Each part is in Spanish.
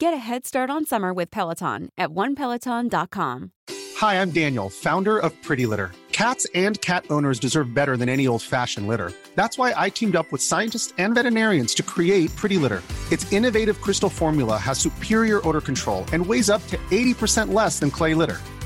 Get a head start on summer with Peloton at onepeloton.com. Hi, I'm Daniel, founder of Pretty Litter. Cats and cat owners deserve better than any old fashioned litter. That's why I teamed up with scientists and veterinarians to create Pretty Litter. Its innovative crystal formula has superior odor control and weighs up to 80% less than clay litter.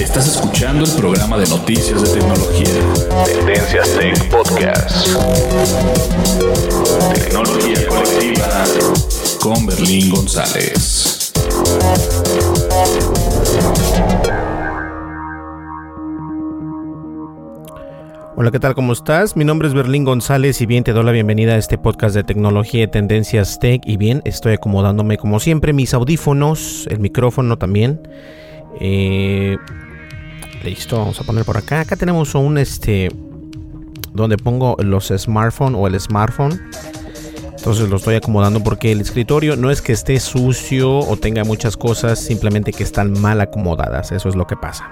Estás escuchando el programa de noticias de tecnología. Tendencias Tech Podcast. Tecnología colectiva con Berlín González. Hola, ¿qué tal? ¿Cómo estás? Mi nombre es Berlín González y bien te doy la bienvenida a este podcast de tecnología y tendencias tech. Y bien, estoy acomodándome como siempre mis audífonos, el micrófono también. Eh, listo, vamos a poner por acá. Acá tenemos un este donde pongo los smartphones o el smartphone. Entonces lo estoy acomodando porque el escritorio no es que esté sucio o tenga muchas cosas, simplemente que están mal acomodadas. Eso es lo que pasa.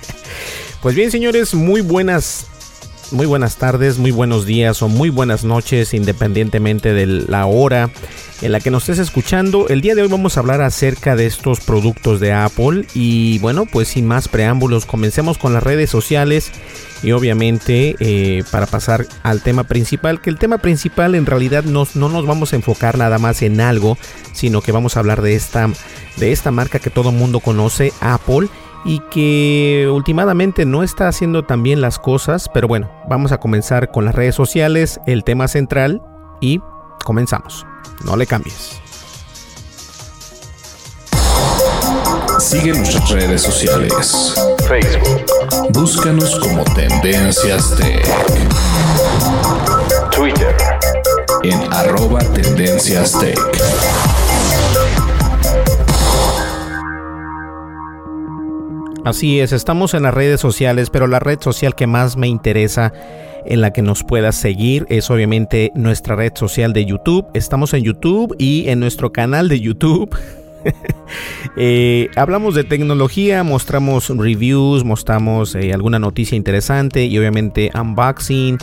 pues bien, señores, muy buenas muy buenas tardes, muy buenos días o muy buenas noches, independientemente de la hora en la que nos estés escuchando. El día de hoy vamos a hablar acerca de estos productos de Apple y bueno, pues sin más preámbulos, comencemos con las redes sociales y obviamente eh, para pasar al tema principal, que el tema principal en realidad no, no nos vamos a enfocar nada más en algo, sino que vamos a hablar de esta, de esta marca que todo mundo conoce, Apple y que últimamente no está haciendo tan bien las cosas, pero bueno, vamos a comenzar con las redes sociales, el tema central y comenzamos. No le cambies. Sigue nuestras redes sociales. Facebook. Búscanos como Tendencias Tech. Twitter. En arroba Tendencias Tech. Así es, estamos en las redes sociales, pero la red social que más me interesa en la que nos puedas seguir es obviamente nuestra red social de YouTube. Estamos en YouTube y en nuestro canal de YouTube. eh, hablamos de tecnología, mostramos reviews, mostramos eh, alguna noticia interesante y obviamente unboxing.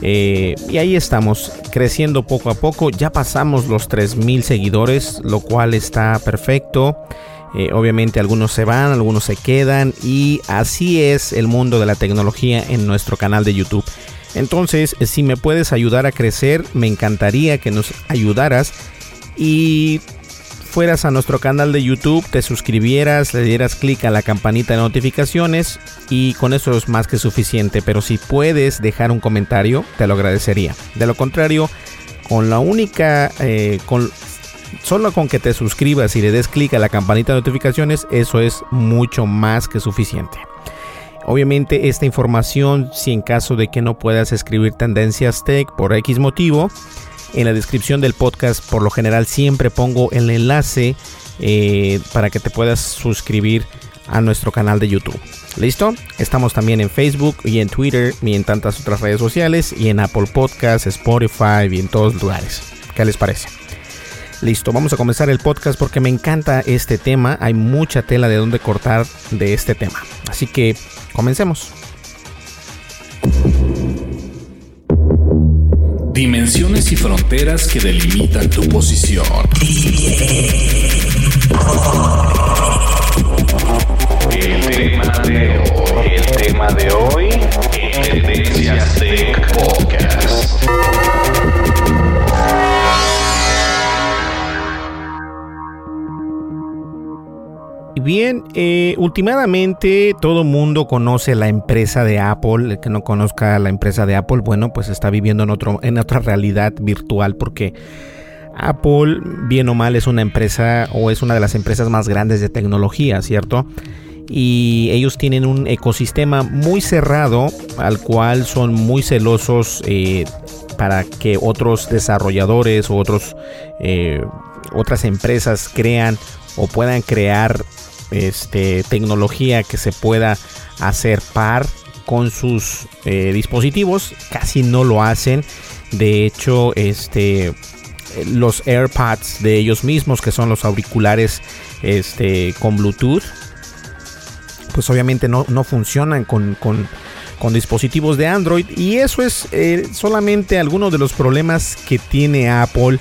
Eh, y ahí estamos creciendo poco a poco. Ya pasamos los 3000 seguidores, lo cual está perfecto. Eh, obviamente algunos se van, algunos se quedan y así es el mundo de la tecnología en nuestro canal de YouTube. Entonces, si me puedes ayudar a crecer, me encantaría que nos ayudaras y fueras a nuestro canal de YouTube, te suscribieras, le dieras clic a la campanita de notificaciones y con eso es más que suficiente. Pero si puedes dejar un comentario, te lo agradecería. De lo contrario, con la única, eh, con, solo con que te suscribas y le des clic a la campanita de notificaciones, eso es mucho más que suficiente. Obviamente esta información, si en caso de que no puedas escribir tendencias tech por X motivo, en la descripción del podcast por lo general siempre pongo el enlace eh, para que te puedas suscribir a nuestro canal de YouTube. ¿Listo? Estamos también en Facebook y en Twitter y en tantas otras redes sociales y en Apple Podcasts, Spotify y en todos lugares. ¿Qué les parece? Listo, vamos a comenzar el podcast porque me encanta este tema. Hay mucha tela de donde cortar de este tema. Así que comencemos. Dimensiones y fronteras que delimitan tu posición. El tema de hoy, el tema de hoy, Tendencias Tech Podcast. Bien, eh, últimamente todo mundo conoce la empresa de Apple. El que no conozca la empresa de Apple, bueno, pues está viviendo en, otro, en otra realidad virtual porque Apple, bien o mal, es una empresa o es una de las empresas más grandes de tecnología, ¿cierto? Y ellos tienen un ecosistema muy cerrado al cual son muy celosos eh, para que otros desarrolladores o otros, eh, otras empresas crean o puedan crear este, tecnología que se pueda hacer par con sus eh, dispositivos. Casi no lo hacen. De hecho, este, los AirPods de ellos mismos, que son los auriculares este, con Bluetooth, pues obviamente no, no funcionan con, con, con, dispositivos de Android. Y eso es eh, solamente algunos de los problemas que tiene Apple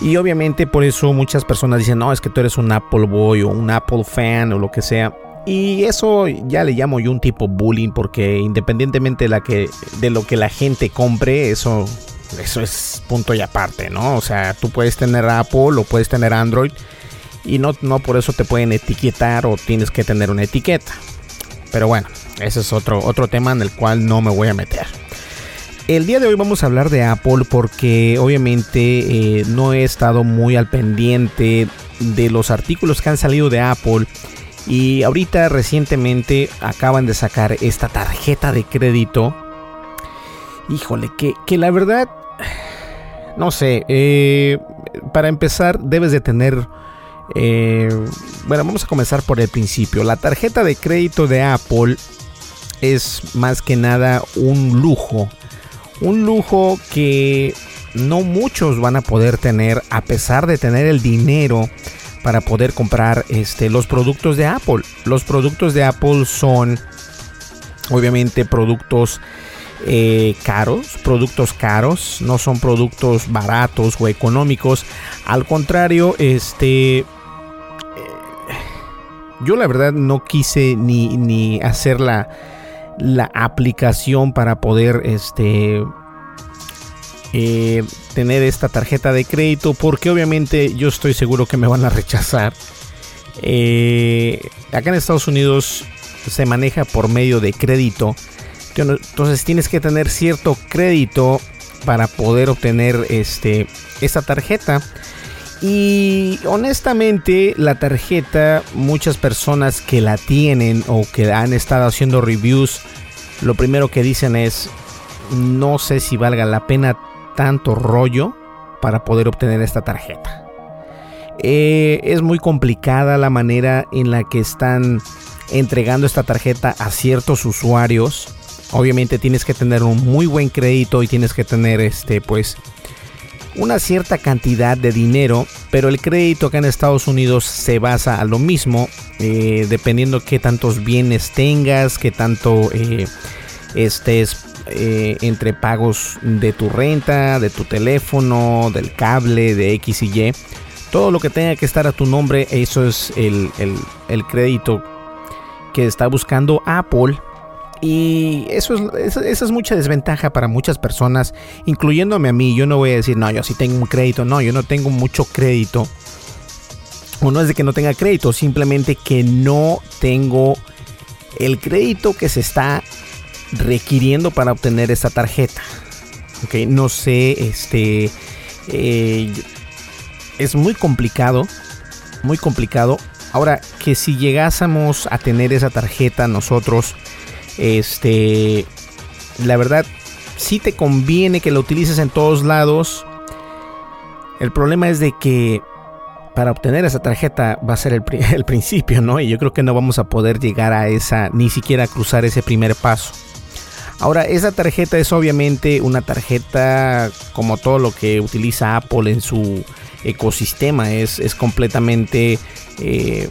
y obviamente por eso muchas personas dicen, no, es que tú eres un Apple Boy o un Apple fan o lo que sea. Y eso ya le llamo yo un tipo bullying porque independientemente de, la que, de lo que la gente compre, eso, eso es punto y aparte, ¿no? O sea, tú puedes tener Apple o puedes tener Android y no, no por eso te pueden etiquetar o tienes que tener una etiqueta. Pero bueno, ese es otro, otro tema en el cual no me voy a meter. El día de hoy vamos a hablar de Apple porque obviamente eh, no he estado muy al pendiente de los artículos que han salido de Apple y ahorita recientemente acaban de sacar esta tarjeta de crédito. Híjole, que, que la verdad, no sé, eh, para empezar debes de tener... Eh, bueno, vamos a comenzar por el principio. La tarjeta de crédito de Apple es más que nada un lujo un lujo que no muchos van a poder tener a pesar de tener el dinero para poder comprar este, los productos de Apple. Los productos de Apple son obviamente productos eh, caros, productos caros, no son productos baratos o económicos. Al contrario, este... Eh, yo la verdad no quise ni, ni hacer la, la aplicación para poder este eh, tener esta tarjeta de crédito porque obviamente yo estoy seguro que me van a rechazar. Eh, acá en Estados Unidos se maneja por medio de crédito. Entonces tienes que tener cierto crédito para poder obtener este esta tarjeta y honestamente la tarjeta, muchas personas que la tienen o que han estado haciendo reviews, lo primero que dicen es, no sé si valga la pena tanto rollo para poder obtener esta tarjeta. Eh, es muy complicada la manera en la que están entregando esta tarjeta a ciertos usuarios. Obviamente tienes que tener un muy buen crédito y tienes que tener este pues una cierta cantidad de dinero, pero el crédito acá en Estados Unidos se basa a lo mismo, eh, dependiendo qué tantos bienes tengas, qué tanto eh, estés eh, entre pagos de tu renta, de tu teléfono, del cable, de X y Y. Todo lo que tenga que estar a tu nombre, eso es el, el crédito que está buscando Apple y eso es, esa es mucha desventaja para muchas personas, incluyéndome a mí. Yo no voy a decir, no, yo sí tengo un crédito. No, yo no tengo mucho crédito. O no es de que no tenga crédito, simplemente que no tengo el crédito que se está requiriendo para obtener esta tarjeta. Ok, no sé, este... Eh, es muy complicado, muy complicado. Ahora, que si llegásemos a tener esa tarjeta nosotros este, la verdad, si te conviene que lo utilices en todos lados. El problema es de que para obtener esa tarjeta va a ser el, el, principio, ¿no? Y yo creo que no vamos a poder llegar a esa, ni siquiera cruzar ese primer paso. Ahora, esa tarjeta es obviamente una tarjeta como todo lo que utiliza Apple en su ecosistema. Es, es completamente eh,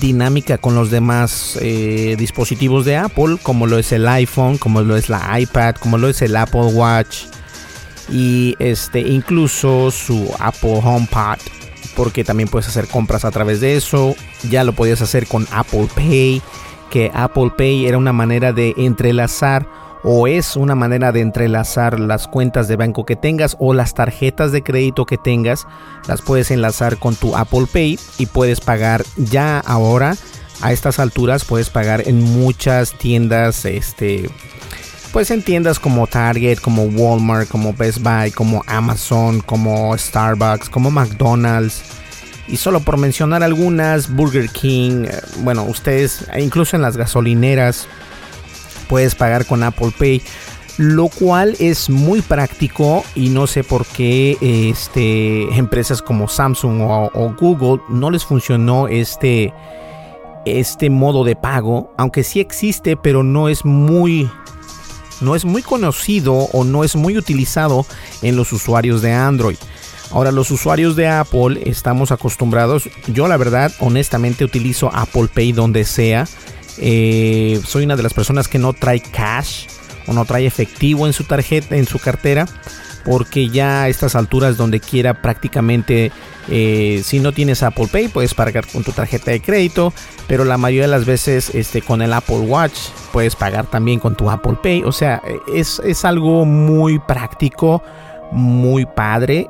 dinámica con los demás eh, dispositivos de Apple, como lo es el iPhone, como lo es la iPad, como lo es el Apple Watch. y este incluso su Apple HomePod porque también puedes hacer compras a través de eso. Ya lo podías hacer con Apple Pay, que Apple Pay era una manera de entrelazar o es una manera de entrelazar las cuentas de banco que tengas o las tarjetas de crédito que tengas, las puedes enlazar con tu Apple Pay y puedes pagar ya ahora a estas alturas puedes pagar en muchas tiendas este pues en tiendas como Target, como Walmart, como Best Buy, como Amazon, como Starbucks, como McDonald's. Y solo por mencionar algunas, Burger King, eh, bueno, ustedes, incluso en las gasolineras, puedes pagar con Apple Pay. Lo cual es muy práctico y no sé por qué este, empresas como Samsung o, Google no les funcionó este, este modo de pago. Aunque sí existe, pero no es muy no es muy conocido o no es muy utilizado en los usuarios de Android. Ahora los usuarios de Apple estamos acostumbrados, yo la verdad honestamente utilizo Apple Pay donde sea. Eh, soy una de las personas que no trae cash o no trae efectivo en su tarjeta, en su cartera porque ya a estas alturas donde quiera prácticamente eh, si no tienes Apple Pay puedes pagar con tu tarjeta de crédito pero la mayoría de las veces este, con el Apple Watch puedes pagar también con tu Apple Pay. O sea es, es algo muy práctico muy padre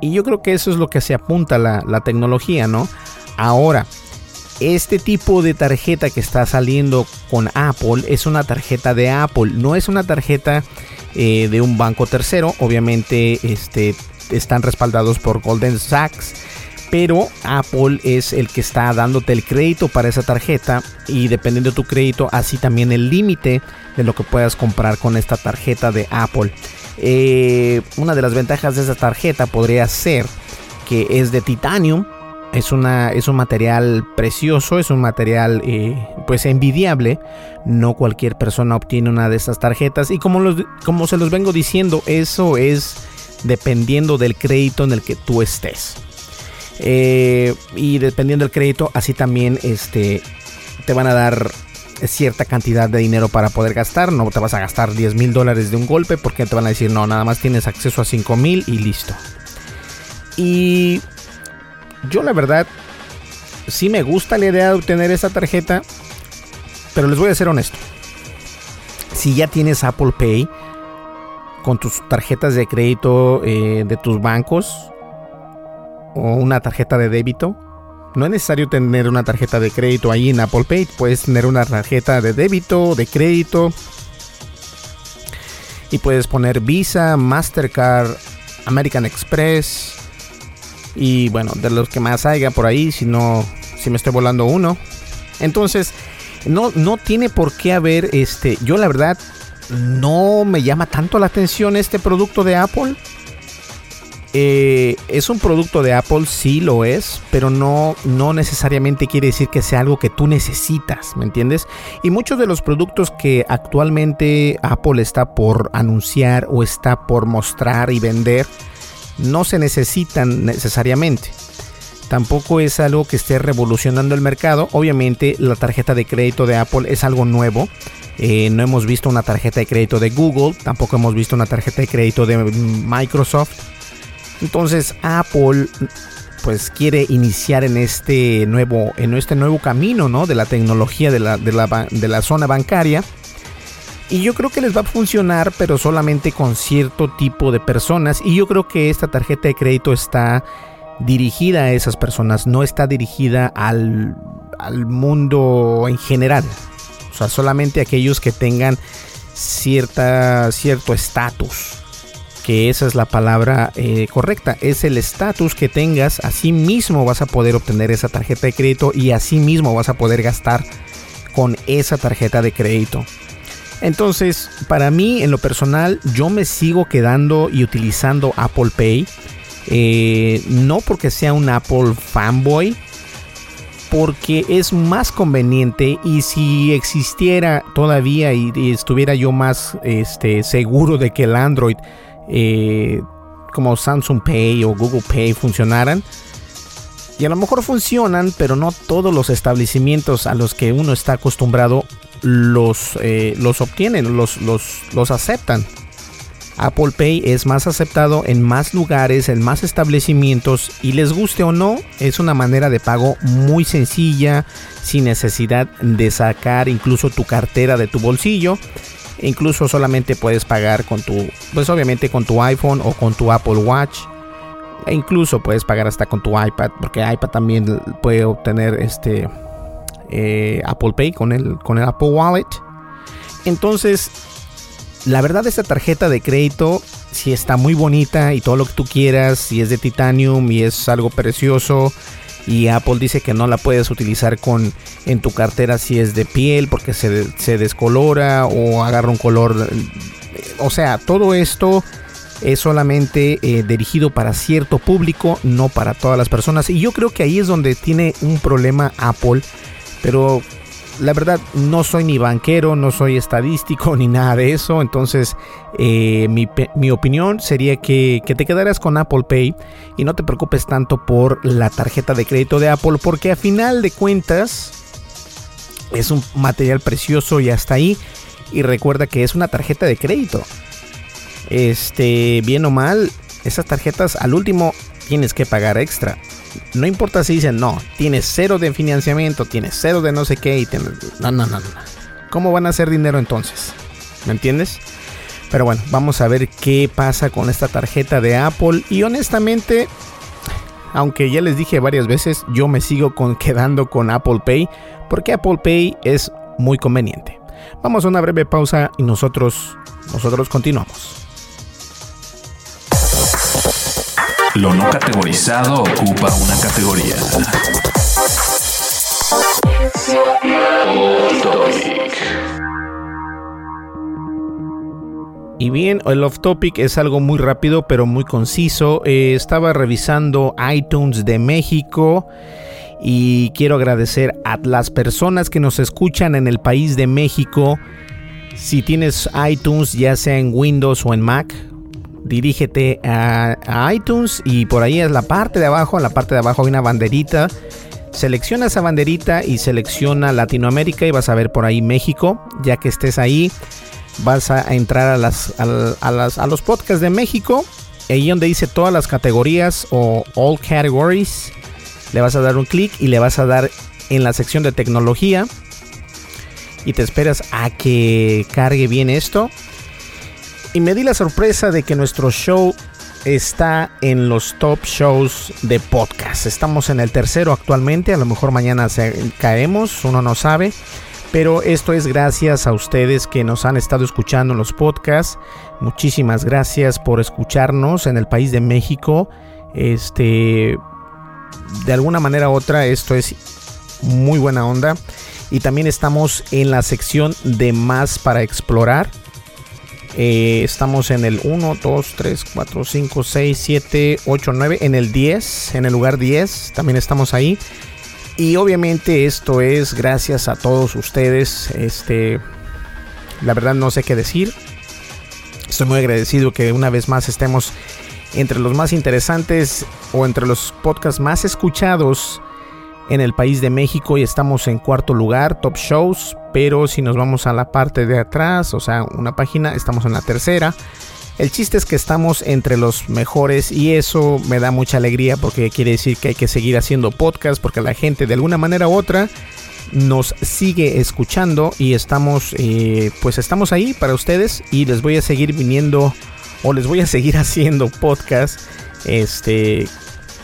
y yo creo que eso es lo que se apunta la, la tecnología no ahora este tipo de tarjeta que está saliendo con Apple es una tarjeta de Apple, no es una tarjeta eh, de un banco tercero. Obviamente este, están respaldados por Golden Sachs. Pero Apple es el que está dándote el crédito para esa tarjeta y dependiendo de tu crédito, así también el límite de lo que puedas comprar con esta tarjeta de Apple. Eh, una de las ventajas de esa tarjeta podría ser que es de titanio, es, una, es un material precioso, es un material eh, pues envidiable. No cualquier persona obtiene una de estas tarjetas. Y como, los, como se los vengo diciendo, eso es dependiendo del crédito en el que tú estés. Eh, y dependiendo del crédito, así también este, te van a dar cierta cantidad de dinero para poder gastar. No te vas a gastar 10 mil dólares de un golpe porque te van a decir, no, nada más tienes acceso a 5 mil y listo. Y yo la verdad, sí me gusta la idea de obtener esa tarjeta, pero les voy a ser honesto. Si ya tienes Apple Pay con tus tarjetas de crédito eh, de tus bancos o una tarjeta de débito, no es necesario tener una tarjeta de crédito ahí en Apple Pay. Puedes tener una tarjeta de débito, de crédito. Y puedes poner Visa, Mastercard, American Express, y bueno, de los que más haya por ahí, si no, si me estoy volando uno. Entonces, no, no tiene por qué haber este. Yo la verdad no me llama tanto la atención este producto de Apple. Eh, es un producto de Apple, sí lo es, pero no, no necesariamente quiere decir que sea algo que tú necesitas, ¿me entiendes? Y muchos de los productos que actualmente Apple está por anunciar o está por mostrar y vender, no se necesitan necesariamente. Tampoco es algo que esté revolucionando el mercado. Obviamente la tarjeta de crédito de Apple es algo nuevo. Eh, no hemos visto una tarjeta de crédito de Google, tampoco hemos visto una tarjeta de crédito de Microsoft. Entonces Apple pues quiere iniciar en este nuevo, en este nuevo camino ¿no? de la tecnología de la, de la, de la zona bancaria y yo creo que les va a funcionar, pero solamente con cierto tipo de personas. Y yo creo que esta tarjeta de crédito está dirigida a esas personas, no está dirigida al, mundo en general. O sea, solamente aquellos que tengan cierta, cierto estatus. Que esa es la palabra eh, correcta. Es el estatus que tengas. Así mismo vas a poder obtener esa tarjeta de crédito y así mismo vas a poder gastar con esa tarjeta de crédito. Entonces, para mí, en lo personal, yo me sigo quedando y utilizando Apple Pay. Eh, no porque sea un Apple fanboy, porque es más conveniente y si existiera todavía y, estuviera yo más este, seguro de que el Android eh, como Samsung Pay o Google Pay funcionaran, y a lo mejor funcionan, pero no todos los establecimientos a los que uno está acostumbrado los, eh, los obtienen, los, los, los aceptan. Apple Pay es más aceptado en más lugares, en más establecimientos y les guste o no, es una manera de pago muy sencilla, sin necesidad de sacar incluso tu cartera de tu bolsillo. Incluso solamente puedes pagar con tu, pues obviamente con tu iPhone o con tu Apple Watch. E incluso puedes pagar hasta con tu iPad, porque iPad también puede obtener este eh, Apple Pay con el, con el Apple Wallet. Entonces, la verdad esta tarjeta de crédito si está muy bonita y todo lo que tú quieras, si es de titanium y es algo precioso y Apple dice que no la puedes utilizar con en tu cartera si es de piel porque se, se descolora o agarra un color o sea, todo esto es solamente eh, dirigido para cierto público, no para todas las personas. Y yo creo que ahí es donde tiene un problema Apple. Pero la verdad no soy ni banquero, no soy estadístico ni nada de eso. Entonces eh, mi, opinión sería que, que, te quedaras con Apple Pay y no te preocupes tanto por la tarjeta de crédito de Apple porque a final de cuentas es un material precioso y hasta ahí. Y recuerda que es una tarjeta de crédito. Este, bien o mal, esas tarjetas al último tienes que pagar extra no importa si dicen, no, tienes cero de financiamiento, tienes cero de no sé qué, y no, no, no, no. ¿Cómo van a hacer dinero entonces? ¿Me entiendes? Pero bueno, vamos a ver qué pasa con esta tarjeta de Apple. Y honestamente, aunque ya les dije varias veces, yo me sigo quedando con Apple Pay, porque Apple Pay es muy conveniente. Vamos a una breve pausa y nosotros, nosotros continuamos. Lo no categorizado ocupa una categoría. Y bien, el off topic es algo muy rápido pero muy conciso. Eh, estaba revisando iTunes de México y quiero agradecer a las personas que nos escuchan en el país de México. Si tienes iTunes ya sea en Windows o en Mac, dirígete a, iTunes y por ahí es la parte de abajo, en la parte de abajo hay una banderita. Selecciona esa banderita y selecciona Latinoamérica y vas a ver por ahí México. Ya que estés ahí, vas a entrar a, a, los podcasts de México. Ahí donde dice todas las categorías o all categories, le vas a dar un clic y le vas a dar en la sección de tecnología. Y te esperas a que cargue bien esto y me di la sorpresa de que nuestro show está en los top shows de podcast. Estamos en el tercero actualmente, a lo mejor mañana caemos, uno no sabe. Pero esto es gracias a ustedes que nos han estado escuchando en los podcasts. Muchísimas gracias por escucharnos en el país de México. Este, de alguna manera u otra, esto es muy buena onda. Y también estamos en la sección de más para explorar eh, estamos en el 1, 2, 3, 4, 5, 6, 7, 8, 9. En el 10, en el lugar 10. También estamos ahí. Y obviamente esto es gracias a todos ustedes. Este, la verdad no sé qué decir. Estoy muy agradecido que una vez más estemos entre los más interesantes o entre los podcasts más escuchados en el país de México y estamos en cuarto lugar, top shows, pero si nos vamos a la parte de atrás, o sea, una página, estamos en la tercera. El chiste es que estamos entre los mejores y eso me da mucha alegría porque quiere decir que hay que seguir haciendo podcast porque la gente de alguna manera u otra nos sigue escuchando y estamos eh, pues estamos ahí para ustedes y les voy a seguir viniendo o les voy a seguir haciendo podcast este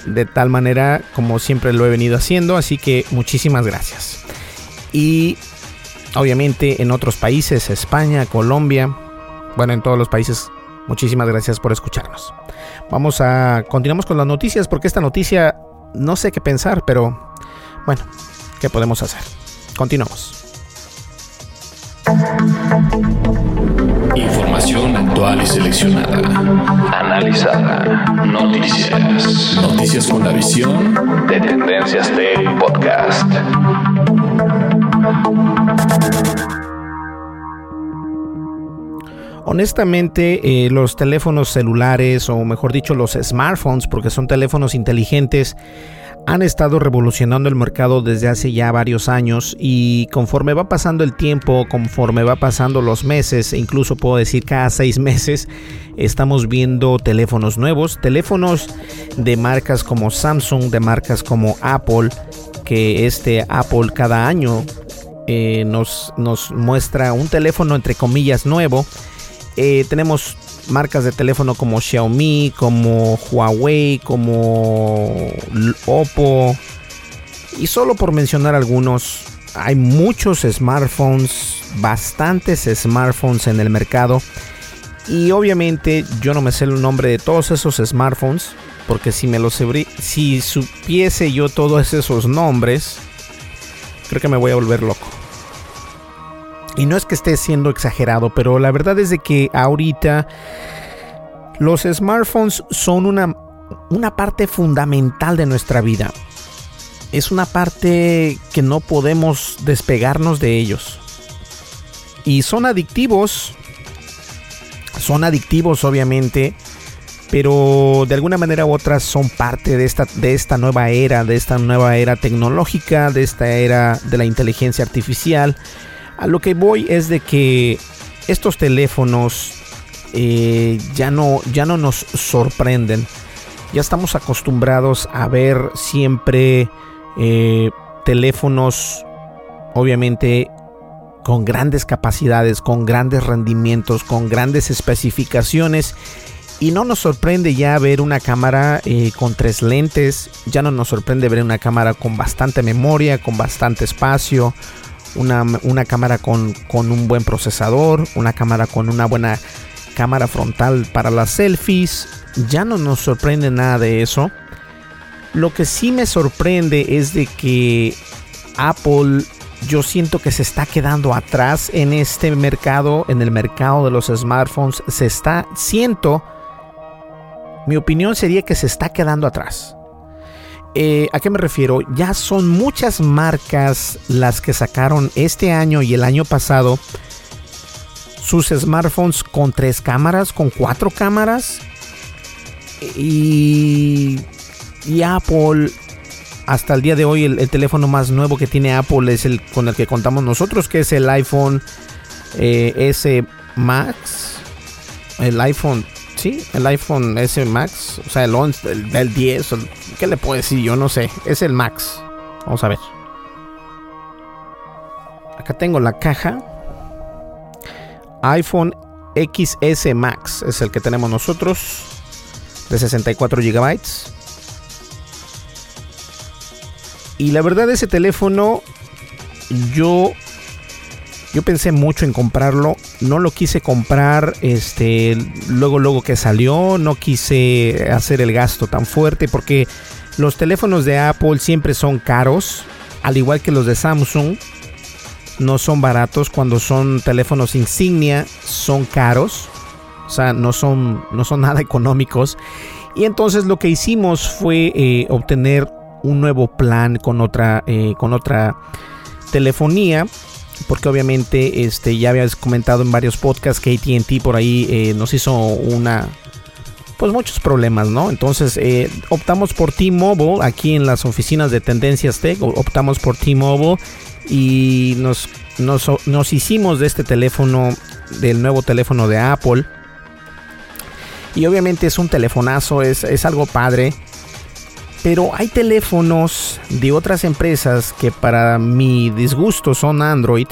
de tal manera como siempre lo he venido haciendo. Así que muchísimas gracias. Y obviamente en otros países, España, Colombia, bueno, en todos los países, muchísimas gracias por escucharnos. Vamos a continuamos con las noticias porque esta noticia no sé qué pensar, pero bueno, ¿qué podemos hacer? Continuamos. Información actual y seleccionada. Analizada. Noticias. Noticias con la visión de Tendencias Tech Podcast. Honestamente, eh, los teléfonos celulares, o mejor dicho, los smartphones, porque son teléfonos inteligentes, han estado revolucionando el mercado desde hace ya varios años y conforme va pasando el tiempo, conforme va pasando los meses, e incluso puedo decir cada seis meses, estamos viendo teléfonos nuevos, teléfonos de marcas como Samsung, de marcas como Apple, que este Apple cada año eh, nos, nos muestra un teléfono entre comillas nuevo. Eh, tenemos marcas de teléfono como Xiaomi, como Huawei, como Oppo. Y solo por mencionar algunos, hay muchos smartphones, bastantes smartphones en el mercado. Y obviamente yo no me sé el nombre de todos esos smartphones, porque si me los si supiese yo todos esos nombres, creo que me voy a volver loco. Y no es que esté siendo exagerado, pero la verdad es de que ahorita los smartphones son una, una parte fundamental de nuestra vida. Es una parte que no podemos despegarnos de ellos. Y son adictivos. Son adictivos obviamente. Pero de alguna manera u otra son parte de esta, de esta nueva era, de esta nueva era tecnológica, de esta era de la inteligencia artificial a lo que voy es de que estos teléfonos eh, ya, no, ya no nos sorprenden. Ya estamos acostumbrados a ver siempre eh, teléfonos, obviamente, con grandes capacidades, con grandes rendimientos, con grandes especificaciones. Y no nos sorprende ya ver una cámara eh, con tres lentes, ya no nos sorprende ver una cámara con bastante memoria, con bastante espacio, una, cámara con, un buen procesador, una cámara con una buena cámara frontal para las selfies. Ya no nos sorprende nada de eso. Lo que sí me sorprende es de que Apple yo siento que se está quedando atrás en este mercado, en el mercado de los smartphones. Se está, siento, mi opinión sería que se está quedando atrás. Eh, ¿A qué me refiero? Ya son muchas marcas las que sacaron este año y el año pasado sus smartphones con tres cámaras, con cuatro cámaras. Y, y Apple, hasta el día de hoy, el, teléfono más nuevo que tiene Apple es el con el que contamos nosotros, que es el iPhone eh, S Max. El iPhone Sí, el iPhone S Max, o sea, el 11, el, 10, ¿qué le puedo decir? Yo no sé, es el Max. Vamos a ver. Acá tengo la caja. iPhone XS Max es el que tenemos nosotros, de 64 GB. Y la verdad ese teléfono yo yo pensé mucho en comprarlo, no lo quise comprar este luego luego que salió, no quise hacer el gasto tan fuerte porque los teléfonos de Apple siempre son caros, al igual que los de Samsung. No son baratos cuando son teléfonos insignia, son caros. O sea, no son, no son nada económicos. Y entonces lo que hicimos fue eh, obtener un nuevo plan con otra, eh, con otra telefonía porque obviamente este, ya habías comentado en varios podcasts que ATT por ahí eh, nos hizo una... Pues muchos problemas, ¿no? Entonces eh, optamos por T-Mobile aquí en las oficinas de Tendencias Tech, optamos por T-Mobile y nos, nos, hicimos de este teléfono, del nuevo teléfono de Apple. Y obviamente es un telefonazo, es, es algo padre. Pero hay teléfonos de otras empresas que para mi disgusto son Android.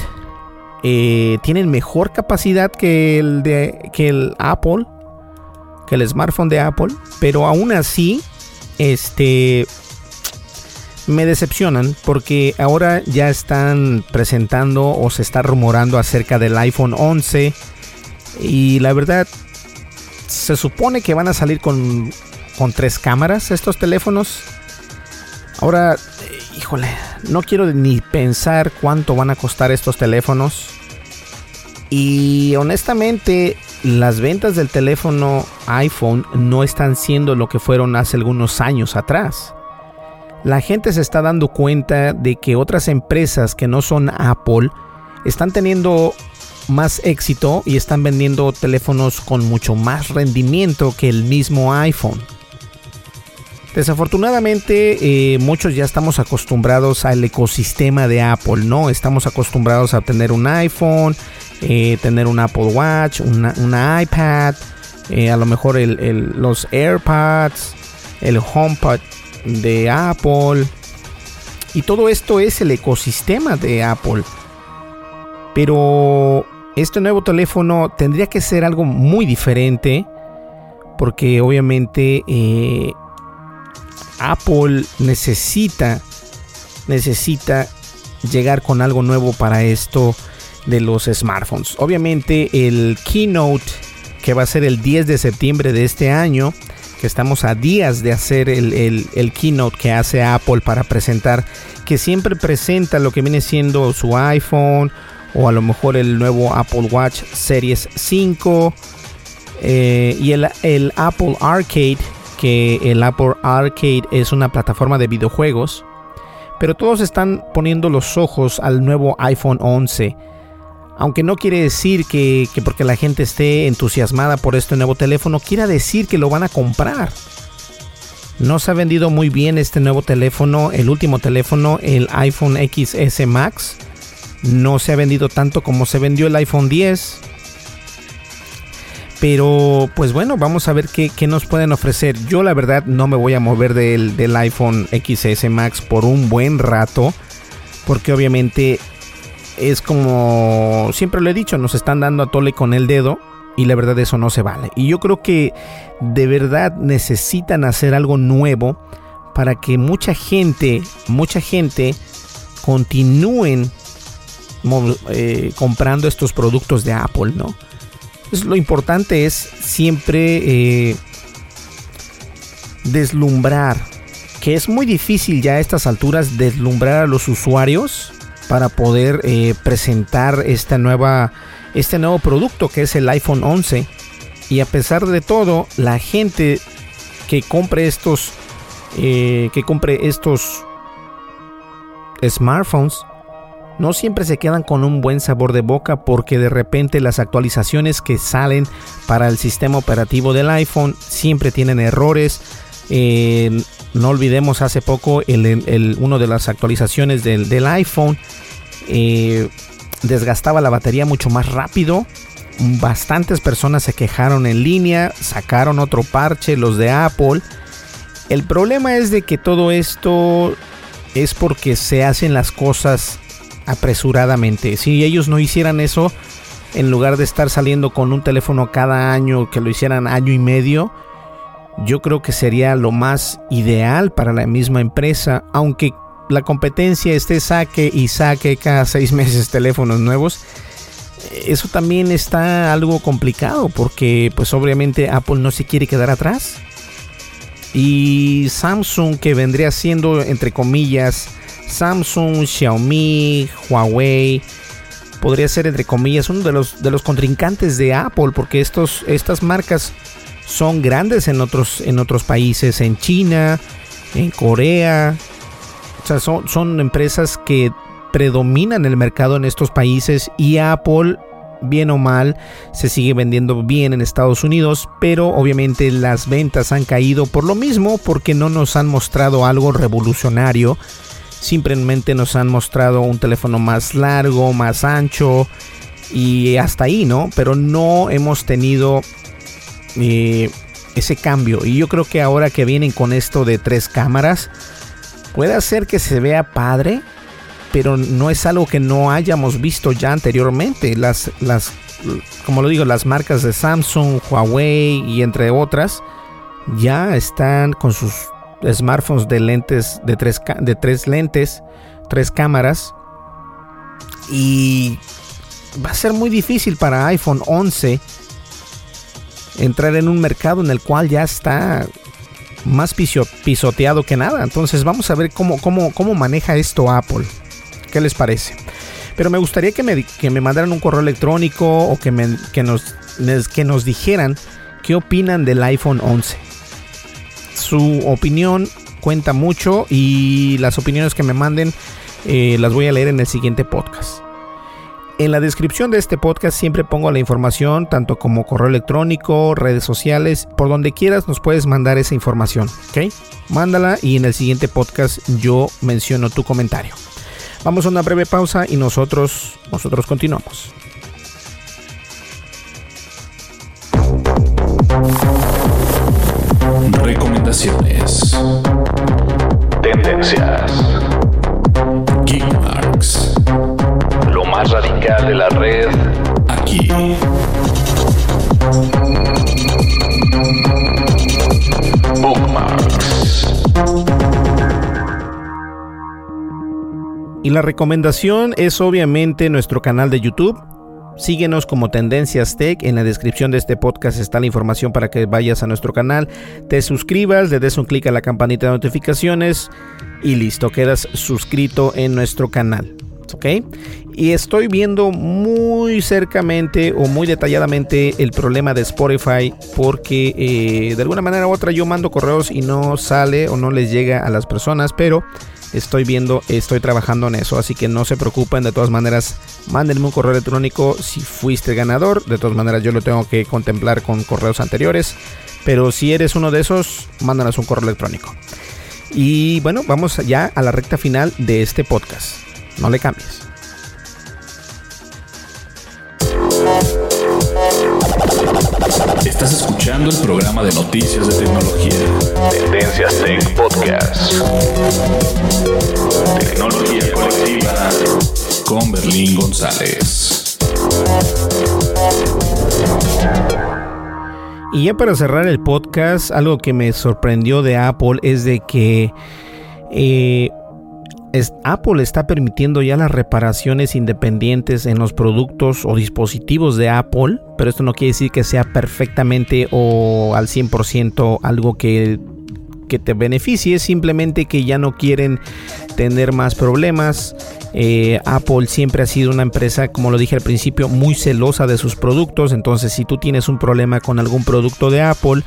Eh, tienen mejor capacidad que el de que el Apple. Que el smartphone de Apple. Pero aún así. Este. Me decepcionan porque ahora ya están presentando o se está rumorando acerca del iPhone 11 y la verdad se supone que van a salir con con tres cámaras estos teléfonos. Ahora, eh, híjole, no quiero ni pensar cuánto van a costar estos teléfonos. Y honestamente, las ventas del teléfono iPhone no están siendo lo que fueron hace algunos años atrás. La gente se está dando cuenta de que otras empresas que no son Apple están teniendo más éxito y están vendiendo teléfonos con mucho más rendimiento que el mismo iPhone. Desafortunadamente, eh, muchos ya estamos acostumbrados al ecosistema de Apple, ¿no? Estamos acostumbrados a tener un iPhone, eh, tener un Apple Watch, una, iPad, eh, a lo mejor los AirPods, el HomePod de Apple. Y todo esto es el ecosistema de Apple. Pero este nuevo teléfono tendría que ser algo muy diferente. Porque obviamente Apple necesita, necesita llegar con algo nuevo para esto de los smartphones. Obviamente el keynote que va a ser el 10 de septiembre de este año, que estamos a días de hacer el, el, keynote que hace Apple para presentar, que siempre presenta lo que viene siendo su iPhone o a lo mejor el nuevo Apple Watch Series 5 eh, y el, el Apple Arcade que el Apple Arcade es una plataforma de videojuegos, pero todos están poniendo los ojos al nuevo iPhone 11. Aunque no quiere decir que, porque la gente esté entusiasmada por este nuevo teléfono, quiera decir que lo van a comprar. No se ha vendido muy bien este nuevo teléfono, el último teléfono, el iPhone XS Max. No se ha vendido tanto como se vendió el iPhone 10. Pero pues bueno, vamos a ver qué, nos pueden ofrecer. Yo la verdad no me voy a mover del, del iPhone XS Max por un buen rato. Porque obviamente es como siempre lo he dicho, nos están dando a tole con el dedo. Y la verdad eso no se vale. Y yo creo que de verdad necesitan hacer algo nuevo para que mucha gente, mucha gente continúen eh, comprando estos productos de Apple, ¿no? Lo importante es siempre eh, deslumbrar, que es muy difícil ya a estas alturas deslumbrar a los usuarios para poder eh, presentar esta nueva, este nuevo producto que es el iPhone 11. Y a pesar de todo, la gente que compre estos, eh, que compre estos smartphones no siempre se quedan con un buen sabor de boca porque de repente las actualizaciones que salen para el sistema operativo del iPhone siempre tienen errores. Eh, no olvidemos hace poco el, uno de las actualizaciones del, iPhone eh, desgastaba la batería mucho más rápido. Bastantes personas se quejaron en línea, sacaron otro parche, los de Apple. El problema es de que todo esto es porque se hacen las cosas apresuradamente. Si ellos no hicieran eso, en lugar de estar saliendo con un teléfono cada año, que lo hicieran año y medio, yo creo que sería lo más ideal para la misma empresa, aunque la competencia esté saque y saque cada seis meses teléfonos nuevos. Eso también está algo complicado porque pues obviamente Apple no se quiere quedar atrás. Y Samsung que vendría siendo entre comillas Samsung, Xiaomi, Huawei, podría ser entre comillas uno de los, de los contrincantes de Apple, porque estos, estas marcas son grandes en otros, en otros países, en China, en Corea. O sea, son, son empresas que predominan el mercado en estos países y Apple bien o mal, se sigue vendiendo bien en Estados Unidos, pero obviamente las ventas han caído por lo mismo, porque no nos han mostrado algo revolucionario simplemente nos han mostrado un teléfono más largo, más ancho y hasta ahí, ¿no? Pero no hemos tenido eh, ese cambio. Y yo creo que ahora que vienen con esto de tres cámaras, puede hacer que se vea padre, pero no es algo que no hayamos visto ya anteriormente. Las, las, como lo digo, las marcas de Samsung, Huawei y entre otras ya están con sus smartphones de lentes, de tres, de tres lentes, tres cámaras. Y va a ser muy difícil para iPhone 11 entrar en un mercado en el cual ya está más pisoteado que nada. Entonces vamos a ver cómo, cómo, cómo maneja esto Apple. ¿Qué les parece? Pero me gustaría que me, que me mandaran un correo electrónico o que, me, que, nos, que nos dijeran qué opinan del iPhone 11 su opinión cuenta mucho y las opiniones que me manden eh, las voy a leer en el siguiente podcast. En la descripción de este podcast siempre pongo la información, tanto como correo electrónico, redes sociales, por donde quieras nos puedes mandar esa información, ¿ok? Mándala y en el siguiente podcast yo menciono tu comentario. Vamos a una breve pausa y nosotros, nosotros continuamos. Recomendaciones. Tendencias. Geekmarks. Lo más radical de la red aquí. Bookmarks. Y la recomendación es obviamente nuestro canal de YouTube. Síguenos como Tendencias Tech. En la descripción de este podcast está la información para que vayas a nuestro canal, te suscribas, le des un clic a la campanita de notificaciones y listo, quedas suscrito en nuestro canal. ¿Ok? Y estoy viendo muy cercamente o muy detalladamente el problema de Spotify porque eh, de alguna manera u otra yo mando correos y no sale o no les llega a las personas, pero estoy viendo, estoy trabajando en eso, así que no se preocupen, de todas maneras, mándenme un correo electrónico si fuiste ganador, de todas maneras yo lo tengo que contemplar con correos anteriores, pero si eres uno de esos, mándanos un correo electrónico. Y bueno, vamos ya a la recta final de este podcast. No le cambies. Estás escuchando el programa de noticias de tecnología. Tendencias Tech Podcast. Tecnología colectiva con Berlín González. Y ya para cerrar el podcast, algo que me sorprendió de Apple es de que eh, Apple está permitiendo ya las reparaciones independientes en los productos o dispositivos de Apple, pero esto no quiere decir que sea perfectamente o al 100% algo que, que te beneficie, simplemente que ya no quieren tener más problemas. Eh, Apple siempre ha sido una empresa, como lo dije al principio, muy celosa de sus productos, entonces si tú tienes un problema con algún producto de Apple,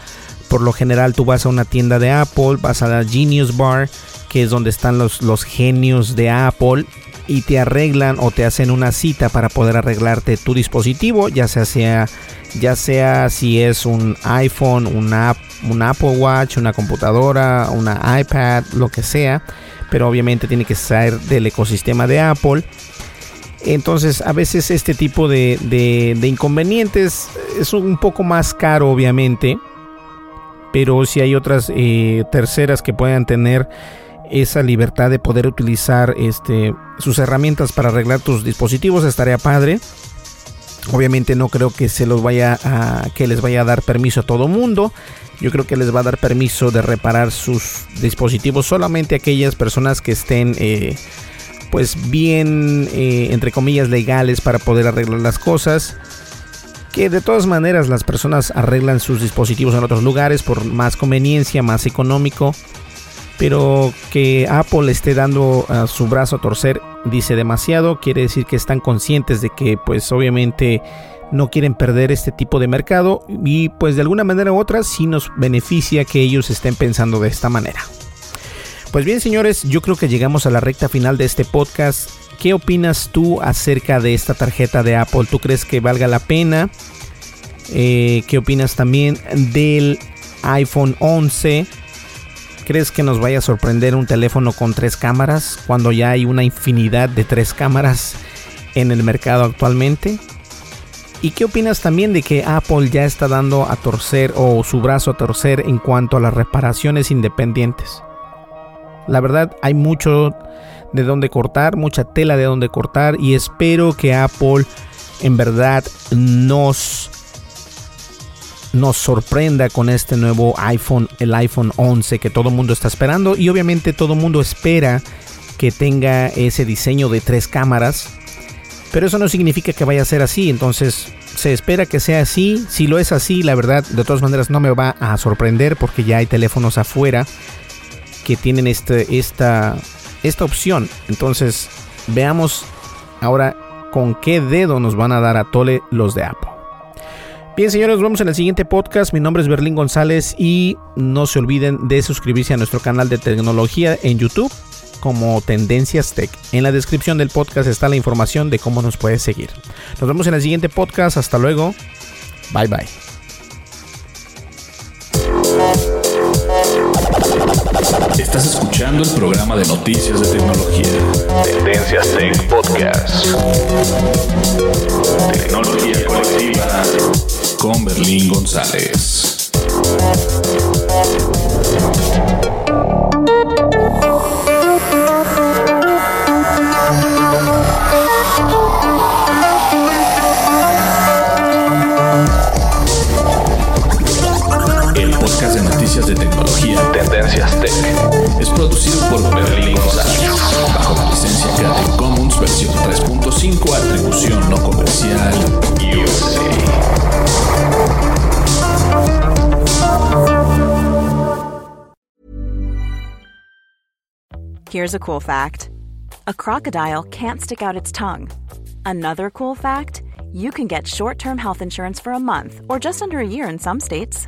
por lo general tú vas a una tienda de Apple, vas a la Genius Bar, que es donde están los, los genios de Apple, y te arreglan o te hacen una cita para poder arreglarte tu dispositivo, ya sea, sea ya sea si es un iPhone, una, un Apple Watch, una computadora, una iPad, lo que sea, pero obviamente tiene que ser del ecosistema de Apple. Entonces a veces este tipo de, de- de inconvenientes es un poco más caro obviamente, pero si hay otras eh, terceras que puedan tener esa libertad de poder utilizar este, sus herramientas para arreglar tus dispositivos estaría padre. Obviamente no creo que se los vaya a que les vaya a dar permiso a todo mundo. Yo creo que les va a dar permiso de reparar sus dispositivos solamente aquellas personas que estén eh, pues bien eh, entre comillas legales para poder arreglar las cosas. Que de todas maneras las personas arreglan sus dispositivos en otros lugares por más conveniencia, más económico. Pero que Apple esté dando su brazo a torcer dice demasiado. Quiere decir que están conscientes de que pues obviamente no quieren perder este tipo de mercado. Y pues de alguna manera u otra sí nos beneficia que ellos estén pensando de esta manera. Pues bien señores, yo creo que llegamos a la recta final de este podcast. ¿Qué opinas tú acerca de esta tarjeta de Apple? ¿Tú crees que valga la pena? Eh, ¿Qué opinas también del iPhone 11? ¿Crees que nos vaya a sorprender un teléfono con tres cámaras cuando ya hay una infinidad de tres cámaras en el mercado actualmente? ¿Y qué opinas también de que Apple ya está dando a torcer o su brazo a torcer en cuanto a las reparaciones independientes? La verdad hay mucho de donde cortar, mucha tela de donde cortar y espero que Apple en verdad nos nos sorprenda con este nuevo iPhone, el iPhone 11 que todo el mundo está esperando y obviamente todo el mundo espera que tenga ese diseño de tres cámaras, pero eso no significa que vaya a ser así, entonces se espera que sea así, si lo es así, la verdad de todas maneras no me va a sorprender porque ya hay teléfonos afuera que tienen este, esta, esta opción, entonces veamos ahora con qué dedo nos van a dar a tole los de Apple. Bien, señores, nos vemos en el siguiente podcast. Mi nombre es Berlín González y no se olviden de suscribirse a nuestro canal de tecnología en YouTube. Como Tendencias Tech. En la descripción del podcast está la información de cómo nos puedes seguir. Nos vemos en el siguiente podcast. Hasta luego. Bye bye. Estás escuchando el programa de noticias de tecnología. Tendencias Tech Podcast. Tecnología colectiva con Berlín González. Noticias de tecnología Tendencias Tech es producido por Berlín González bajo la licencia Creative Commons versión 3.5 atribución no comercial USA. Here's a cool fact a crocodile can't stick out its tongue. Another cool fact you can get short term health insurance for a month or just under a year in some states.